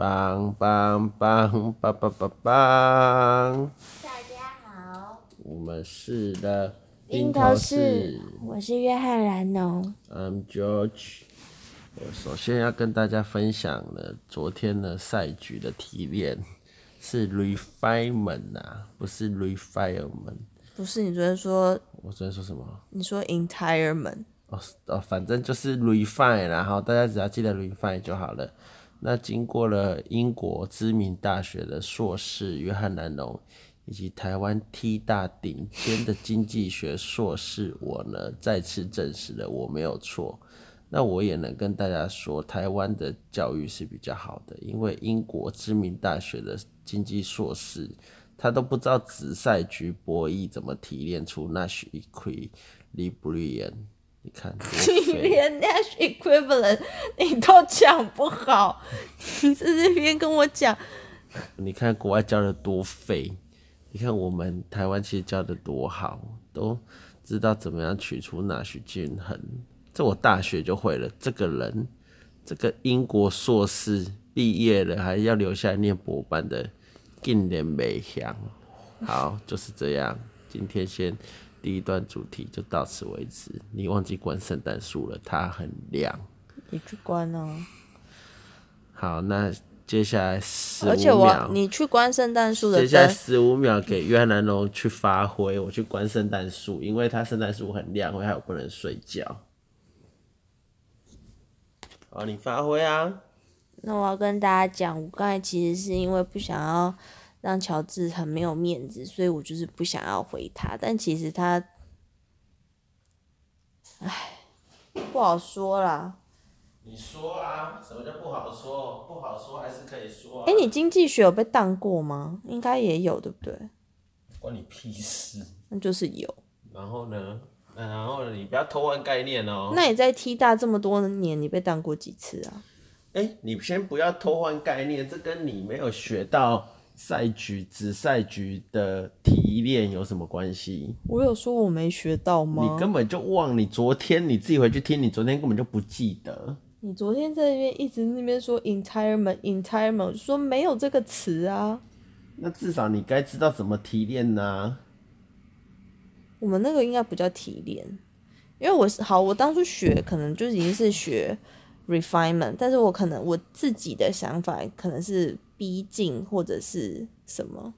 棒棒棒棒棒棒棒！大家好，我们是的宾头士，我是约翰兰农。I'm George。我首先要跟大家分享的昨天的赛局的提炼是 refinement 啊，不是 refinement。不是，你昨天说？我昨天说什么？你说 entirement。哦哦，反正就是 refine，然后大家只要记得 refine 就好了。那经过了英国知名大学的硕士约翰南农，以及台湾 T 大顶尖的经济学硕士，我呢再次证实了我没有错。那我也能跟大家说，台湾的教育是比较好的，因为英国知名大学的经济硕士，他都不知道紫赛局博弈怎么提炼出 Nash equilibrium。你看，你连 Nash equivalent 你都讲不好，你在这边跟我讲，你看国外教的多废，你看我们台湾其实教的多好，都知道怎么样取出 Nash 均衡，这我大学就会了。这个人，这个英国硕士毕业了还要留下来念博班的，竟然没想。好，就是这样，今天先。第一段主题就到此为止。你忘记关圣诞树了，它很亮。你去关哦。好，那接下来十五秒。而且我，你去关圣诞树的。接下来十五秒给约翰蓝侬去发挥，我去关圣诞树，因为它圣诞树很亮，我还有不能睡觉。好，你发挥啊。那我要跟大家讲，我刚才其实是因为不想要。让乔治很没有面子，所以我就是不想要回他。但其实他，唉，不好说啦。你说啊，什么叫不好说？不好说还是可以说啊。哎，你经济学有被当过吗？应该也有，对不对？关你屁事。那就是有。然后呢？然后呢？你不要偷换概念哦。那你在 T 大这么多年，你被当过几次啊？哎，你先不要偷换概念，这跟你没有学到。赛局、紫赛局的提炼有什么关系？我有说我没学到吗？你根本就忘，你昨天你自己回去听，你昨天根本就不记得。你昨天在那边一直那边说 entirement，entirement，说没有这个词啊。那至少你该知道怎么提炼呢、啊？我们那个应该不叫提炼，因为我是好，我当初学可能就已经是学 refinement，但是我可能我自己的想法可能是。逼近或者是什么，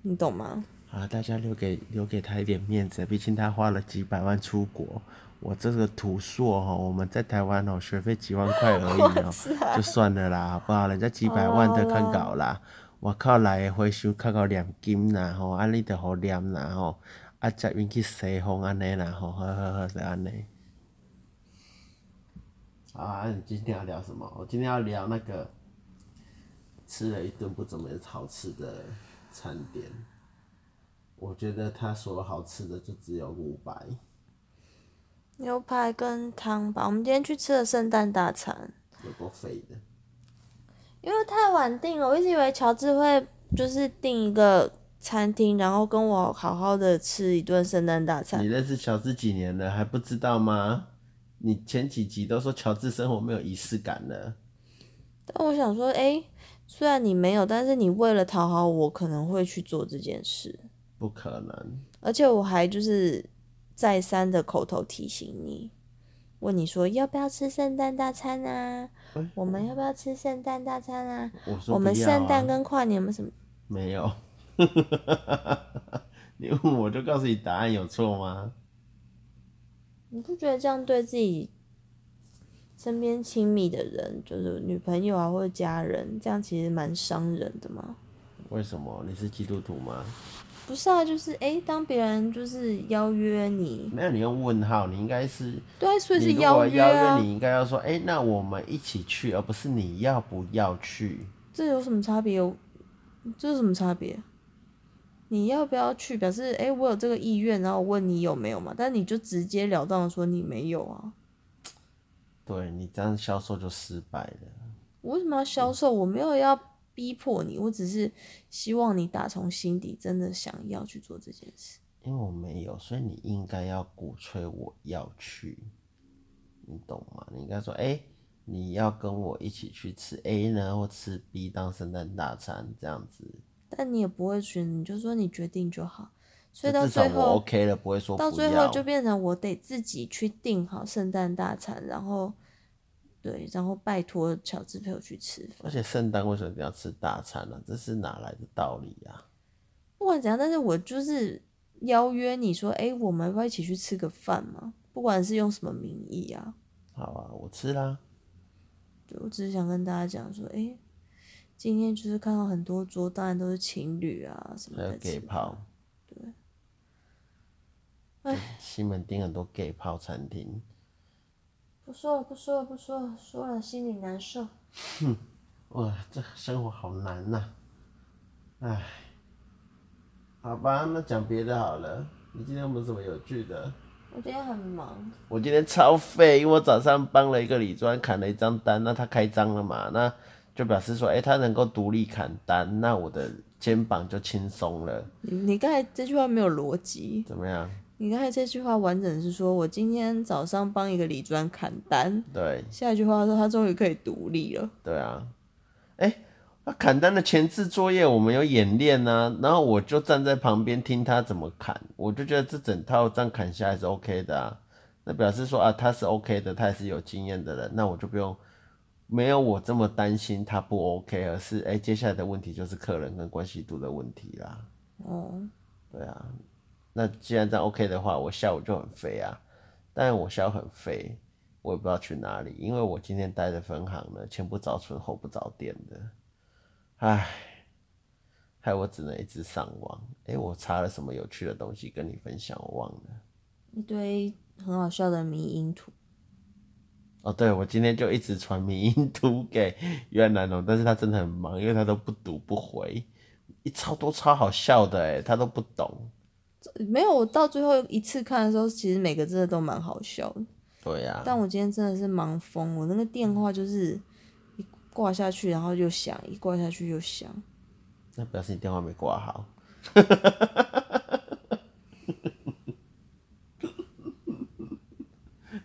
你懂吗？啊，大家留给留给他一点面子，毕竟他花了几百万出国。我这个土硕哈，我们在台湾哦，学费几万块而已哦，就算了啦，好不好？人家几百万的看稿啦，我靠来回收看到两金啦吼，安尼就好念啦吼，啊再运去西方安尼啦吼，好好好，就安尼。啊，你今天要聊什么？我今天要聊那个。吃了一顿不怎么好吃的餐点，我觉得他说好吃的就只有五百牛排跟汤吧。我们今天去吃了圣诞大餐，有够肥的。因为太晚订了，我一直以为乔治会就是订一个餐厅，然后跟我好好的吃一顿圣诞大餐。你认识乔治几年了还不知道吗？你前几集都说乔治生活没有仪式感了。但我想说，哎、欸。虽然你没有，但是你为了讨好我，可能会去做这件事。不可能。而且我还就是再三的口头提醒你，问你说要不要吃圣诞大餐啊？欸、我们要不要吃圣诞大餐啊？我，啊我们圣诞跟跨年有没有什么？没有。你问我就告诉你答案有错吗？你不觉得这样对自己？身边亲密的人，就是女朋友啊，或者家人，这样其实蛮伤人的吗。为什么？你是基督徒吗？不是啊，就是哎、欸，当别人就是邀约你，没有你用问号，你应该是对，所以是邀约啊。邀约你应该要说，哎、欸，那我们一起去，而不是你要不要去。这有什么差别？这有什么差别？你要不要去？表示诶、欸，我有这个意愿，然后我问你有没有嘛？但你就直截了当的说你没有啊。对，你这样销售就失败了。我为什么要销售？我没有要逼迫你，我只是希望你打从心底真的想要去做这件事。因为我没有，所以你应该要鼓吹我要去，你懂吗？你应该说，哎、欸，你要跟我一起去吃 A 呢，或吃 B 当圣诞大餐这样子。但你也不会选，你就说你决定就好。所以到最后 OK 了，不会说到最后就变成我得自己去订好圣诞大餐，然后对，然后拜托乔治陪我去吃。而且圣诞为什么一定要吃大餐呢、啊？这是哪来的道理啊？不管怎样，但是我就是邀约你说，哎、欸，我们要不要一起去吃个饭嘛？不管是用什么名义啊。好啊，我吃啦。对，我只是想跟大家讲说，哎、欸，今天就是看到很多桌，当然都是情侣啊什么的。还有 gay 炮。对。哎，西门町很多 gay 炮餐厅。不说了，不说了，不说了，说了心里难受。哼，哇，这生活好难呐、啊！哎。好吧，那讲别的好了。你今天有没有什么有趣的？我今天很忙。我今天超废，因为我早上帮了一个理专砍了一张单，那他开张了嘛，那就表示说，哎、欸，他能够独立砍单，那我的肩膀就轻松了。你你刚才这句话没有逻辑。怎么样？你刚才这句话完整是说我今天早上帮一个李专砍单。对。下一句话说他终于可以独立了。对啊。哎、欸。他砍单的前置作业我们有演练呐，然后我就站在旁边听他怎么砍，我就觉得这整套这样砍下来是 OK 的啊，那表示说啊他是 OK 的，他也是有经验的人，那我就不用没有我这么担心他不 OK，而是哎、欸、接下来的问题就是客人跟关系度的问题啦。哦，对啊，那既然这样 OK 的话，我下午就很飞啊，但我下午很飞，我也不知道去哪里，因为我今天待的分行呢，前不着村后不着店的。唉，害我只能一直上网。哎、欸，我查了什么有趣的东西跟你分享？我忘了。一堆很好笑的迷因图。哦，对，我今天就一直传迷音图给袁南龙，但是他真的很忙，因为他都不读不回，一超多超好笑的，哎，他都不懂。没有，我到最后一次看的时候，其实每个真的都蛮好笑的。对呀、啊。但我今天真的是忙疯，我那个电话就是一。挂下去，然后又响，一挂下去又响。那表示你电话没挂好。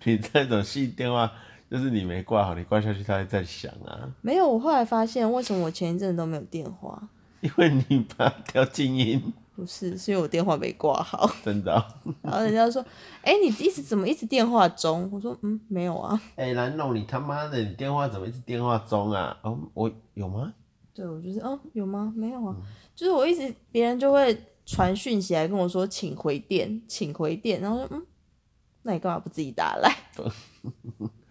你这种细电话，就是你没挂好，你挂下去它还在响啊。没有，我后来发现，为什么我前一阵都没有电话？因为你把它调静音。不是，是因为我电话没挂好。真的、喔。然后人家说：“哎、欸，你一直怎么一直电话中？”我说：“嗯，没有啊。”哎，蓝龙，你他妈的，你电话怎么一直电话中啊？哦，我有吗？对，我就是哦，有吗？没有啊，嗯、就是我一直别人就会传讯息来跟我说：“请回电，请回电。”然后说：“嗯，那你干嘛不自己打来？”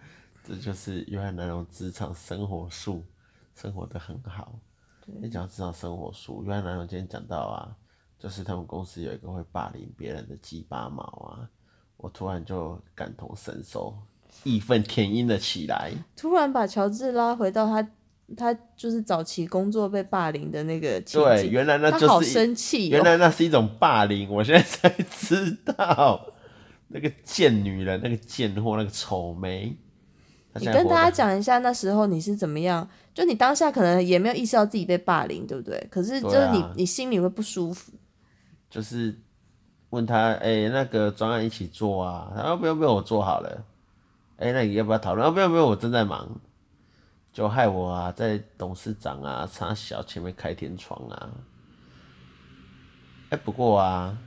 这就是约翰南荣职场生活术，生活的很好。你讲职场生活术，约翰南荣今天讲到啊。就是他们公司有一个会霸凌别人的鸡巴毛啊，我突然就感同身受，义愤填膺了起来。突然把乔治拉回到他，他就是早期工作被霸凌的那个。对，原来那就是好生气、喔，原来那是一种霸凌。我现在才知道，那个贱女人，那个贱货，那个丑眉。你跟大家讲一下那时候你是怎么样？就你当下可能也没有意识到自己被霸凌，对不对？可是就是你，啊、你心里会不舒服。就是问他，哎、欸，那个专案一起做啊？他说不用不用，我做好了。哎、欸，那你要不要讨论？不用不用，我正在忙。就害我啊，在董事长啊、差小前面开天窗啊。哎、欸，不过啊，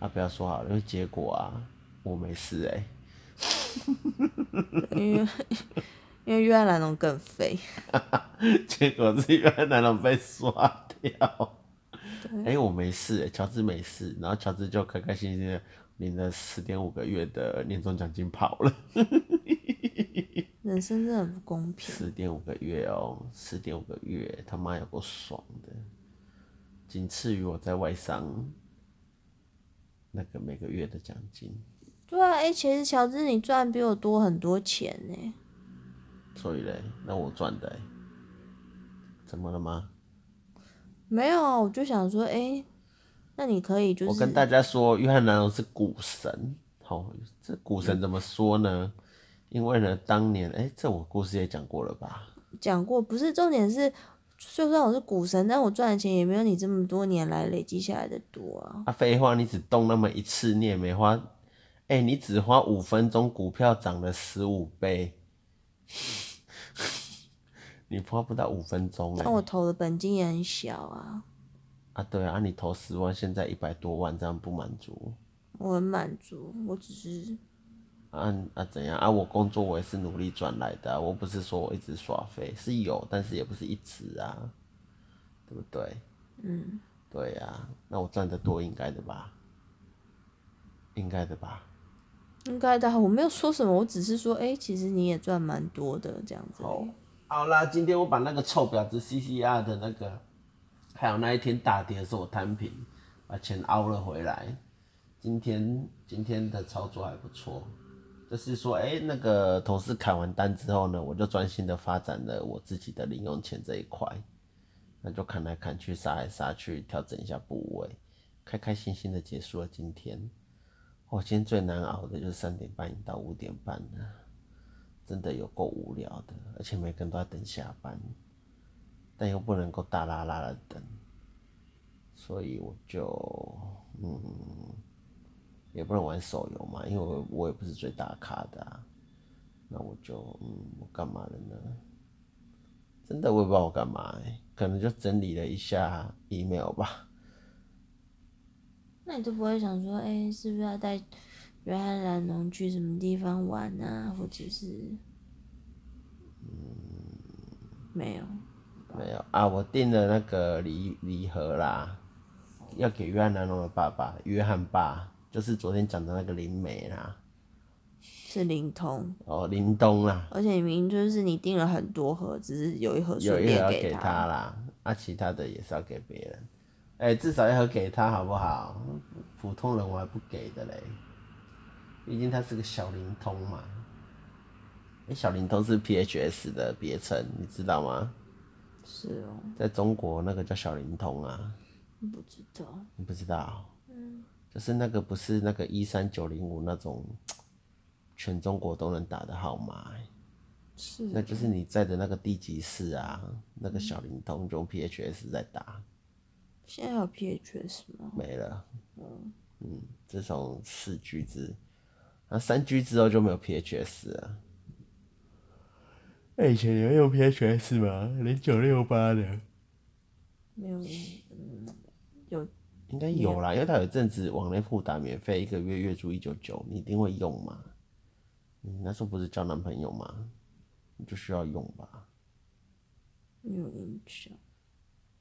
啊不要说好了，因为结果啊，我没事哎、欸。因为因为约翰南龙更肥。结果是约翰南龙被刷掉。哎、欸，我没事，乔治没事，然后乔治就开开心心的领了十点五个月的年终奖金跑了。人生真的很不公平。十点五个月哦，十点五个月，他妈有够爽的，仅次于我在外商那个每个月的奖金。对啊，哎、欸，其实乔治你赚比我多很多钱呢。所以嘞，那我赚的，怎么了吗？没有啊，我就想说，哎、欸，那你可以就是。我跟大家说，约翰南龙是股神，好、哦，这股神怎么说呢？嗯、因为呢，当年，哎、欸，这我故事也讲过了吧？讲过，不是重点是，就算我是股神，但我赚的钱也没有你这么多年来累积下来的多啊。啊，废话，你只动那么一次，你也没花，哎、欸，你只花五分钟，股票涨了十五倍。你花不到五分钟哎。那我投的本金也很小啊。啊，对啊，你投十万，现在一百多万，这样不满足？我很满足，我只是。啊啊，怎样啊？我工作我也是努力赚来的，我不是说我一直耍废，是有，但是也不是一直啊，对不对？嗯。对呀、啊，那我赚的多应该的吧？应该的吧？应该的，我没有说什么，我只是说，哎、其实你也赚蛮多的这样子。好，好啦，今天我把那个臭婊子 CCR 的那个，还有那一天大跌的时候我摊平，把钱凹了回来。今天今天的操作还不错，就是说，哎、那个同事砍完单之后呢，我就专心的发展了我自己的零用钱这一块。那就砍来砍去，杀来杀去，调整一下部位，开开心心的结束了今天。我今天最难熬的就是三点半到五点半了，真的有够无聊的，而且每个人都在等下班，但又不能够大拉拉的等，所以我就嗯，也不能玩手游嘛，因为我我也不是最大咖的，那我就嗯，我干嘛了呢？真的我也不知道我干嘛、可能就整理了一下 email 吧。那你都不会想说，哎、欸，是不是要带约翰兰农去什么地方玩啊？或者是，嗯，没有，没有啊，我订了那个礼礼盒啦，要给约翰兰农的爸爸，约翰爸，就是昨天讲的那个灵媒啦。是灵通哦，灵东啦，而且明明就是你订了很多盒，只是有一盒有一盒要给他啦，啊，其他的也是要给别人，哎、欸，至少一盒给他好不好？普通人我还不给的嘞，毕竟他是个小灵通嘛。哎、欸，小灵通是 PHS 的别称，你知道吗？是哦，在中国那个叫小灵通啊。不知道。你不知道？嗯，就是那个不是那个一三九零五那种。全中国都能打的号码，是，那就是你在的那个地级市啊，那个小灵通用 PHS 在打。现在还有 PHS 吗？没了。嗯嗯，自从四 G 之，那三 G 之后就没有 PHS 了。那以前有用 PHS 吗？零九六八的。没有，嗯，有。应该有啦，因为他有一阵子网内互打免费，一个月月租一九九，你一定会用嘛。你那时候不是交男朋友吗？你就需要用吧。没有印象。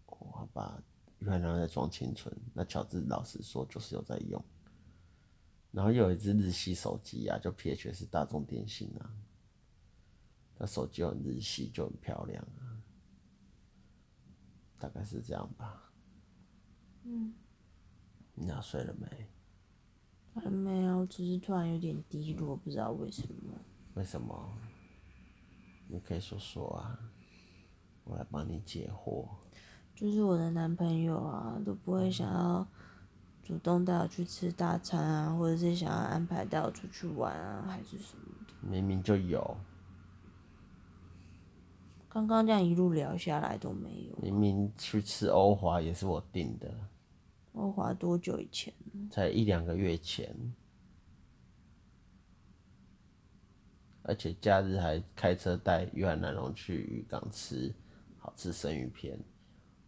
哦，好吧，原来在装清纯。那乔治老实说就是有在用。然后又有一只日系手机啊，就 PHS 大众电信啊。那手机很日系，就很漂亮啊。大概是这样吧。嗯。你要睡了没？还没有，只是突然有点低落，不知道为什么。为什么？你可以说说啊，我来帮你解惑。就是我的男朋友啊，都不会想要主动带我去吃大餐啊，或者是想要安排带我出去玩啊，还是什么的。明明就有。刚刚这样一路聊下来都没有。明明去吃欧华也是我订的。欧华多久以前？才一两个月前，而且假日还开车带约翰南龙去渔港吃好吃生鱼片。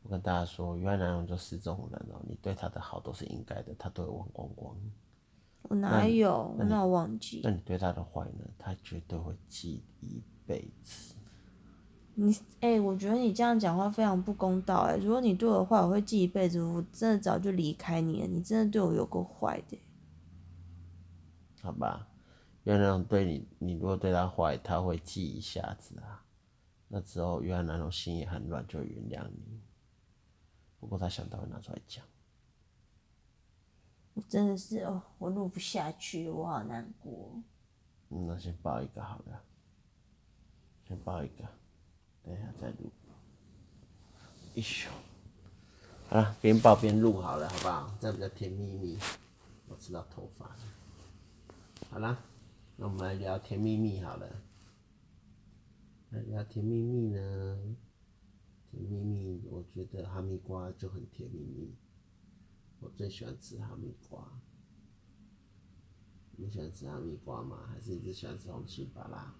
我跟大家说，约翰南龙就是这种人哦，你对他的好都是应该的，他都会忘光光。我哪有？那我忘记。那你对他的坏呢？他绝对会记一辈子。你哎、欸，我觉得你这样讲话非常不公道哎！如果你对我坏，我会记一辈子，我真的早就离开你了。你真的对我有够坏的。好吧，约翰那种对你，你如果对他坏，他会记一下子啊。那之后原来那种心也很软，就原谅你。不过他想到会拿出来讲。我真的是哦，我录不下去，我好难过。嗯，那先抱一个好了，先抱一个。等一下再录，一宿，好了，边抱边录好了，好不好？这样比较甜蜜蜜。我吃到头发了。好了，那我们来聊甜蜜蜜好了。来聊甜蜜蜜呢？甜蜜蜜，我觉得哈密瓜就很甜蜜蜜。我最喜欢吃哈密瓜。你喜欢吃哈密瓜吗？还是你只喜欢吃红心芭乐？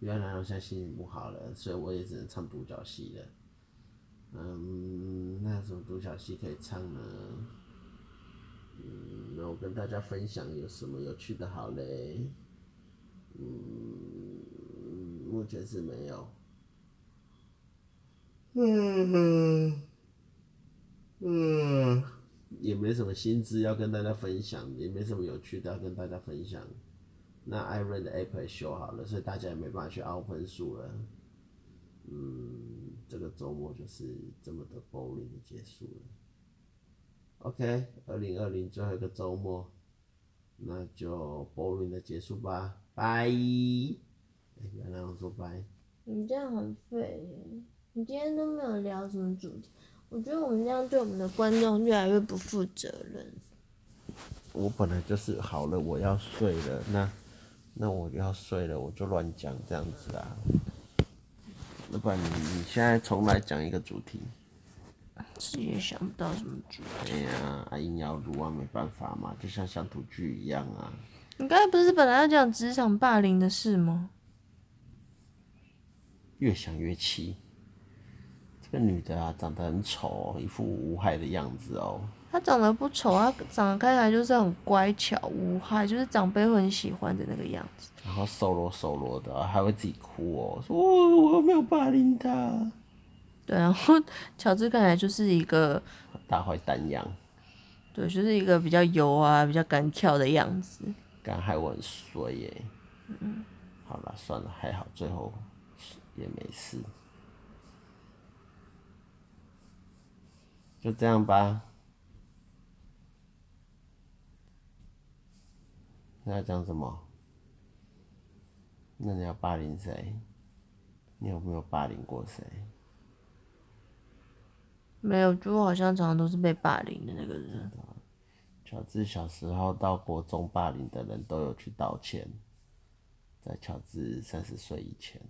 原来我现在心情不好了，所以我也只能唱独角戏了。嗯，那什么独角戏可以唱呢？嗯，那我跟大家分享有什么有趣的好嘞？嗯，目前是没有。嗯嗯嗯，也没什么新知要跟大家分享，也没什么有趣的要跟大家分享。那 Iron 的 App 也修好了，所以大家也没办法去凹分数了。嗯，这个周末就是这么的 boring 的结束了。OK，二零二零最后一个周末，那就 boring 的结束吧，拜。原来我说拜。你这样很废，你今天都没有聊什么主题，我觉得我们这样对我们的观众越来越不负责任。我本来就是好了，我要睡了，那。那我要睡了，我就乱讲这样子啊。那不然你你现在重来讲一个主题。自己也想不到什么主题。哎呀，阿英要撸啊，没办法嘛，就像乡土剧一样啊。你刚才不是本来要讲职场霸凌的事吗？越想越气。这个女的啊，长得很丑，一副无害的样子哦。她长得不丑，她长得看起来就是很乖巧无害，就是长辈会很喜欢的那个样子。然后瘦弱瘦弱的，还会自己哭哦，说我我没有霸凌她。对，然后乔治看起来就是一个大坏蛋样。对，就是一个比较油啊，比较敢跳的样子。敢害我很衰耶。嗯。好了，算了，还好最后也没事。就这样吧。那要讲什么？那你要霸凌谁？你有没有霸凌过谁？没有，就我好像常常都是被霸凌的那个人。乔治小时候到国中霸凌的人都有去道歉，在乔治三十岁以前。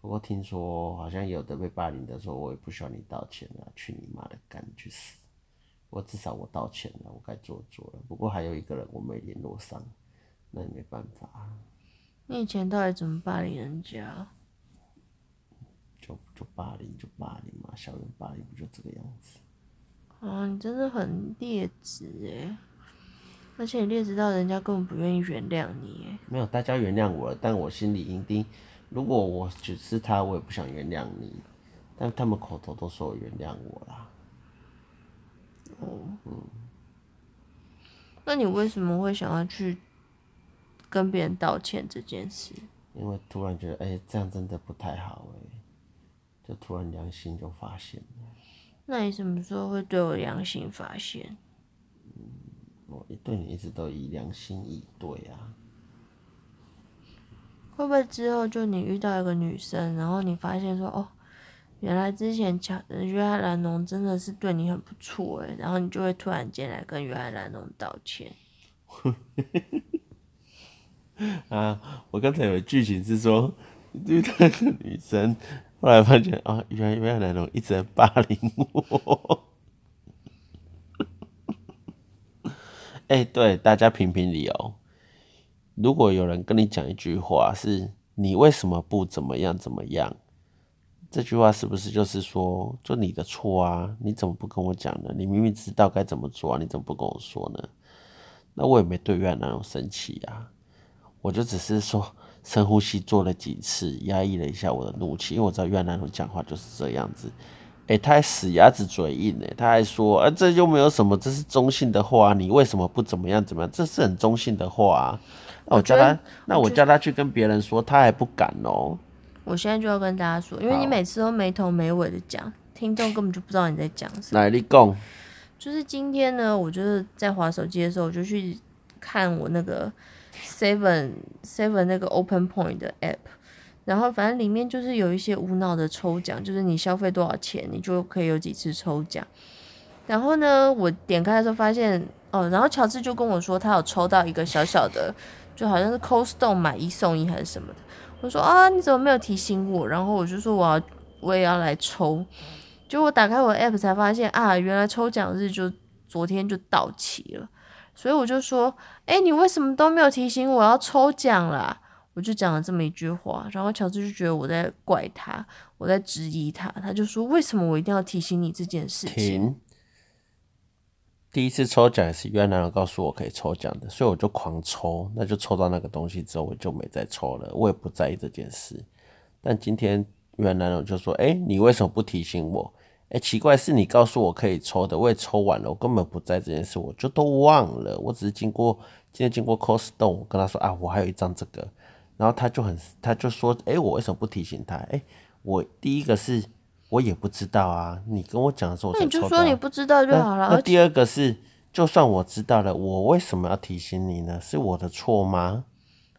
不过听说好像有的被霸凌的时候，我也不需要你道歉啊，去你妈的，赶紧去死！我至少我道歉了，我该做做了。不过还有一个人我没联络上，那也没办法。你以前到底怎么霸凌人家？就就霸凌就霸凌嘛，校园霸凌不就这个样子？啊，你真的很劣质诶，而且你劣质到人家根本不愿意原谅你诶。没有，大家原谅我了，但我心里一定，如果我只是他，我也不想原谅你。但他们口头都说我原谅我啦。哦，嗯，那你为什么会想要去跟别人道歉这件事？因为突然觉得，哎、欸，这样真的不太好，哎，就突然良心就发现了。那你什么时候会对我良心发现？嗯，我对你一直都以良心以对啊。会不会之后就你遇到一个女生，然后你发现说，哦？原来之前讲的约翰兰农真的是对你很不错诶，然后你就会突然间来跟约翰兰农道歉。啊，我刚才有剧情是说遇到一个女生，后来发现啊，原来约翰兰农一直在霸凌我。哎、对，大家评评理哦。如果有人跟你讲一句话，是你为什么不怎么样怎么样？这句话是不是就是说，就你的错啊？你怎么不跟我讲呢？你明明知道该怎么做啊，你怎么不跟我说呢？那我也没对越南人生气啊，我就只是说深呼吸做了几次，压抑了一下我的怒气，因为我知道越南人讲话就是这样子。哎、欸，他还死鸭子嘴硬呢，他还说，啊，这又没有什么，这是中性的话，你为什么不怎么样怎么样？这是很中性的话啊。那我叫他，那我叫他去跟别人说，他还不敢哦。我现在就要跟大家说，因为你每次都没头没尾的讲，听众根本就不知道你在讲什么。来，你讲。就是今天呢，我就是在划手机的时候，我就去看我那个 Seven Seven 那个 Open Point 的 App，然后反正里面就是有一些无脑的抽奖，就是你消费多少钱，你就可以有几次抽奖。然后呢，我点开的时候发现，哦，然后乔治就跟我说，他有抽到一个小小的，就好像是 costone 买一送一还是什么的。我说啊，你怎么没有提醒我？然后我就说我要，我也要来抽。结果我打开我的 app 才发现啊，原来抽奖日就昨天就到期了。所以我就说，哎，你为什么都没有提醒我要抽奖啦？我就讲了这么一句话，然后乔治就觉得我在怪他，我在质疑他，他就说：“为什么我一定要提醒你这件事情？”。第一次抽奖也是约翰南侬告诉我可以抽奖的，所以我就狂抽，那就抽到那个东西之后，我就没再抽了，我也不在意这件事。但今天约翰南侬就说：“哎、你为什么不提醒我？”哎、奇怪，是你告诉我可以抽的，我也抽完了，我根本不在这件事，我就都忘了。我只是经过今天经过 Costco，我跟他说啊，我还有一张这个，然后他就很他就说：“哎、我为什么不提醒他？”哎、我第一个是。我也不知道啊，你跟我讲的时候。那你就说你不知道就好了。那第二个是，就算我知道了，我为什么要提醒你呢？是我的错吗？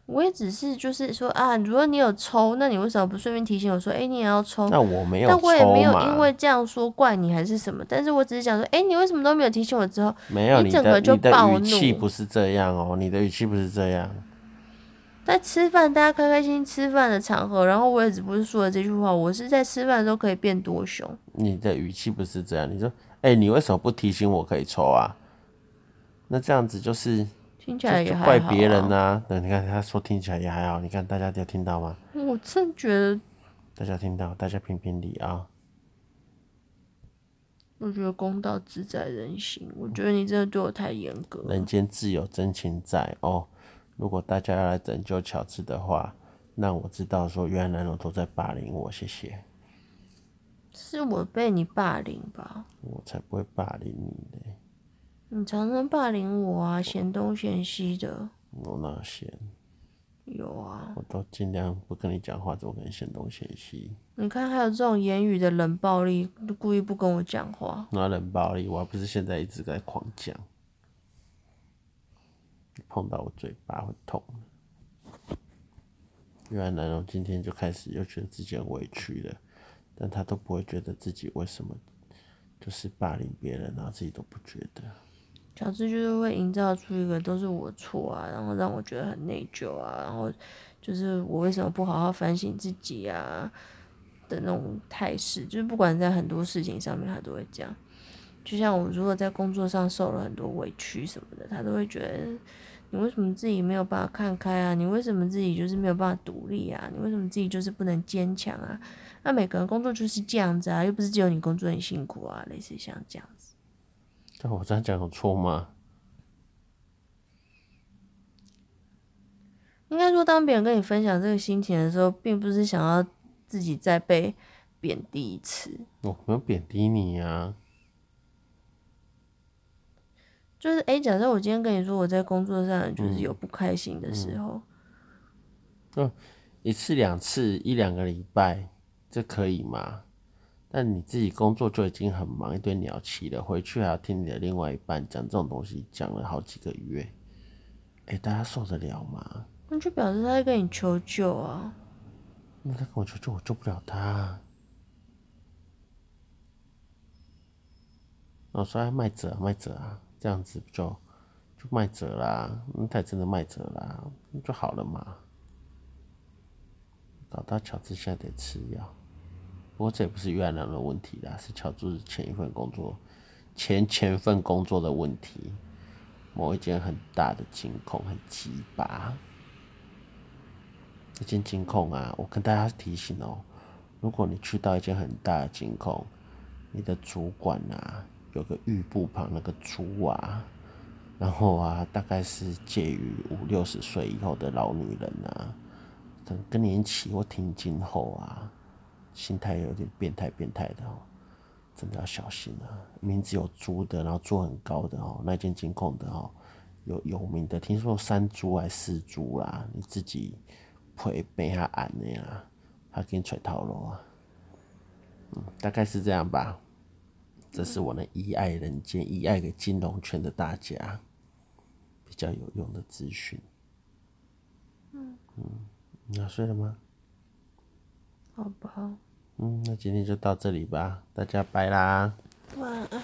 我也只是就是说啊，如果你有抽，那你为什么不顺便提醒我说，哎、欸，你也要抽？那我没有抽。但我也没有因为这样说怪你还是什么，但是我只是想说，哎、欸，你为什么都没有提醒我？之后没有，你整个就暴怒。你的语气不是这样哦，你的语气不是这样。在吃饭，大家开开心心吃饭的场合，然后我也只不是说了这句话，我是在吃饭的时候可以变多凶。你的语气不是这样，你说，哎、欸，你为什么不提醒我可以抽啊？那这样子就是听起来也还好、啊、怪别人啊。那你看他说听起来也还好，你看大家有听到吗？我真觉得大家听到，大家评评理啊。我觉得公道自在人心，我觉得你真的对我太严格。人间自有真情在哦。如果大家要来拯救乔治的话，那我知道说约翰南侬都在霸凌我，谢谢。是我被你霸凌吧？我才不会霸凌你呢。你常常霸凌我啊，嫌东嫌西的。我哪嫌？有啊。我都尽量不跟你讲话，怎么可能嫌东嫌西？你看，还有这种言语的冷暴力，就故意不跟我讲话。那冷暴力，我还不是现在一直在狂讲。碰到我嘴巴会痛。原来南侬今天就开始又觉得自己很委屈了，但他都不会觉得自己为什么就是霸凌别人，然后自己都不觉得。乔治就是会营造出一个都是我错啊，然后让我觉得很内疚啊，然后就是我为什么不好好反省自己啊的那种态势，就是不管在很多事情上面，他都会这样。就像我如果在工作上受了很多委屈什么的，他都会觉得。你为什么自己没有办法看开啊？你为什么自己就是没有办法独立啊？你为什么自己就是不能坚强啊？那每个人工作就是这样子啊，又不是只有你工作很辛苦啊，类似像这样子。但我这样讲有错吗？应该说，当别人跟你分享这个心情的时候，并不是想要自己再被贬低一次。我没有贬低你呀。就是哎、欸，假设我今天跟你说我在工作上就是有不开心的时候，嗯，嗯一次两次一两个礼拜，这可以吗？但你自己工作就已经很忙，一堆鸟气了，回去还要听你的另外一半讲这种东西，讲了好几个月，哎、欸，大家受得了吗？那就表示他在跟你求救啊。那他跟我求救，我救不了他。我说卖者卖者啊。这样子就就卖折啦，那他真的卖折啦，就好了嘛。搞到乔治现在得吃药，不过这也不是越南的问题啦，是乔治前一份工作前前份工作的问题，某一间很大的金控很奇葩。这间金控啊，我跟大家提醒哦、如果你去到一间很大的金控，你的主管啊。有个玉部旁那个猪啊，然后啊，大概是介于五六十岁以后的老女人啊，等更年期或停经后啊，心态有点变态变态的哦，真的要小心啊！名字有猪的，然后做很高的哦，那间监控的哦，有有名的，听说三猪还是四猪啦，你自己会被他按的呀，他给你揣套路啊，嗯，大概是这样吧。这是我呢一爱人间、一爱给金融圈的大家比较有用的资讯。嗯嗯，你要睡了吗？好吧。嗯，那今天就到这里吧，大家拜啦。晚安。